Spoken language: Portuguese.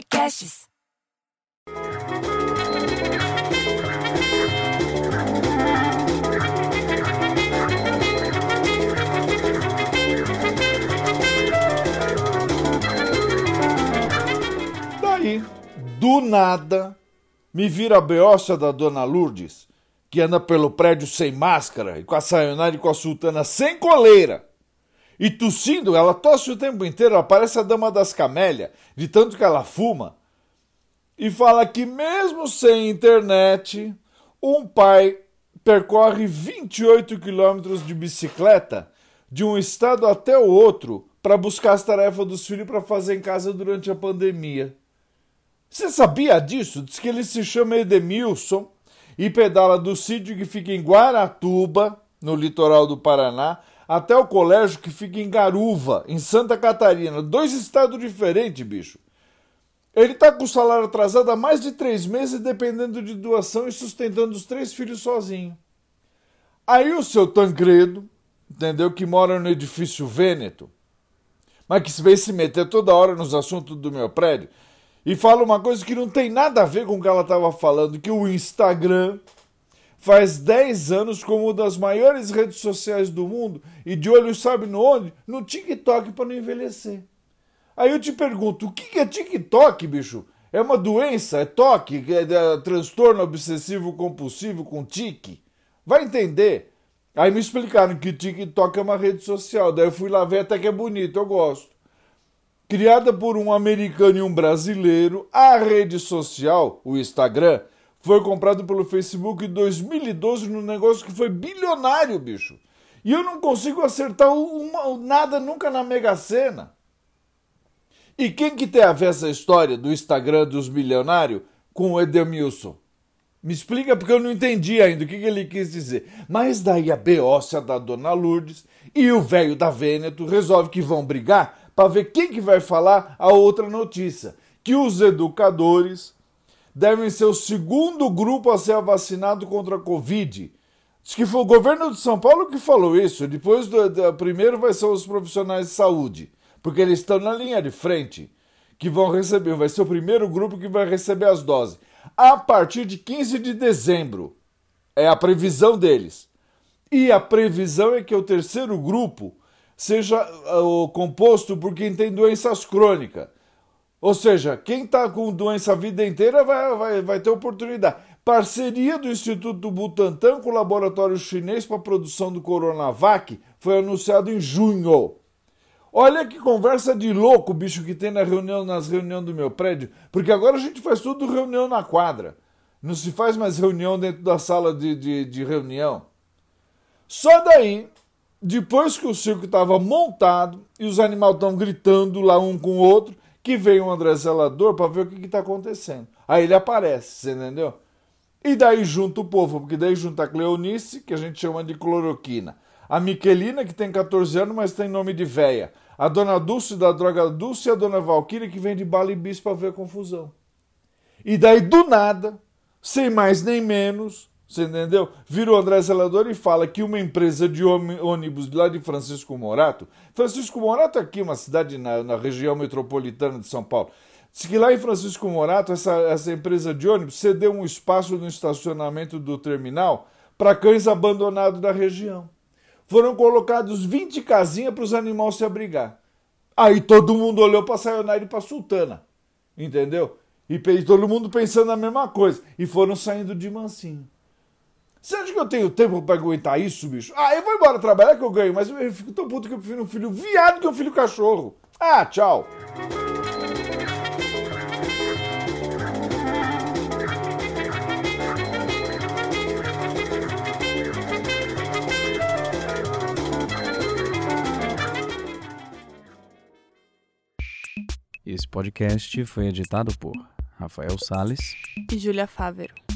Podcasts. Daí, do nada, me vira a beocha da dona Lourdes, que anda pelo prédio sem máscara e com a sayonara e com a sultana sem coleira. E tossindo, ela tosse o tempo inteiro, ela parece a dama das camélias, de tanto que ela fuma. E fala que mesmo sem internet, um pai percorre 28 quilômetros de bicicleta de um estado até o outro para buscar as tarefas dos filhos para fazer em casa durante a pandemia. Você sabia disso? Diz que ele se chama Edemilson e pedala do sítio que fica em Guaratuba, no litoral do Paraná, até o colégio que fica em Garuva, em Santa Catarina. Dois estados diferentes, bicho. Ele tá com o salário atrasado há mais de três meses, dependendo de doação e sustentando os três filhos sozinho. Aí o seu Tancredo, entendeu? Que mora no edifício Vêneto, mas que vem se meter toda hora nos assuntos do meu prédio e fala uma coisa que não tem nada a ver com o que ela estava falando, que o Instagram faz 10 anos como uma das maiores redes sociais do mundo e de olho sabe no onde? No TikTok para não envelhecer. Aí eu te pergunto, o que é TikTok, bicho? É uma doença? É toque? É, é transtorno obsessivo compulsivo com tique? Vai entender. Aí me explicaram que TikTok é uma rede social. Daí eu fui lá ver até que é bonito, eu gosto. Criada por um americano e um brasileiro, a rede social, o Instagram, foi comprado pelo Facebook em 2012 num negócio que foi bilionário, bicho. E eu não consigo acertar uma, nada nunca na Mega Sena. E quem que tem a ver essa história do Instagram dos bilionários com o Edemilson? Me explica porque eu não entendi ainda o que, que ele quis dizer. Mas daí a beócia da dona Lourdes e o velho da Vêneto resolve que vão brigar para ver quem que vai falar a outra notícia. Que os educadores devem ser o segundo grupo a ser vacinado contra a Covid. Diz que foi o governo de São Paulo que falou isso. Depois, do, do primeiro vai ser os profissionais de saúde, porque eles estão na linha de frente, que vão receber. Vai ser o primeiro grupo que vai receber as doses a partir de 15 de dezembro. É a previsão deles. E a previsão é que o terceiro grupo seja uh, composto por quem tem doenças crônicas. Ou seja, quem está com doença a vida inteira vai, vai, vai ter oportunidade. Parceria do Instituto Butantan com o laboratório chinês para a produção do Coronavac foi anunciado em junho. Olha que conversa de louco, bicho, que tem na reunião, nas reuniões do meu prédio, porque agora a gente faz tudo reunião na quadra. Não se faz mais reunião dentro da sala de, de, de reunião. Só daí, depois que o circo estava montado e os animais estão gritando lá um com o outro, que vem o André Zelador para ver o que está acontecendo. Aí ele aparece, você entendeu? E daí junta o povo, porque daí junta a Cleonice, que a gente chama de cloroquina a Miquelina, que tem 14 anos, mas tem nome de véia. A dona Dulce da droga Dulce e a dona Valquíria, que vem de bala e bis para ver a confusão. E daí, do nada, sem mais nem menos, você entendeu? Vira o André Zelador e fala que uma empresa de ônibus lá de Francisco Morato, Francisco Morato é aqui, uma cidade na, na região metropolitana de São Paulo, diz que lá em Francisco Morato, essa, essa empresa de ônibus cedeu um espaço no estacionamento do terminal para cães abandonados da região foram colocados 20 casinhas para os animais se abrigar. Aí todo mundo olhou para Sayonara e para Sultana, entendeu? E todo mundo pensando a mesma coisa. E foram saindo de mansinho. Você acha que eu tenho tempo para aguentar isso, bicho? Ah, eu vou embora trabalhar que eu ganho, mas eu fico tão puto que eu prefiro um filho viado que um filho cachorro. Ah, tchau. Esse podcast foi editado por Rafael Sales e Júlia Fávero.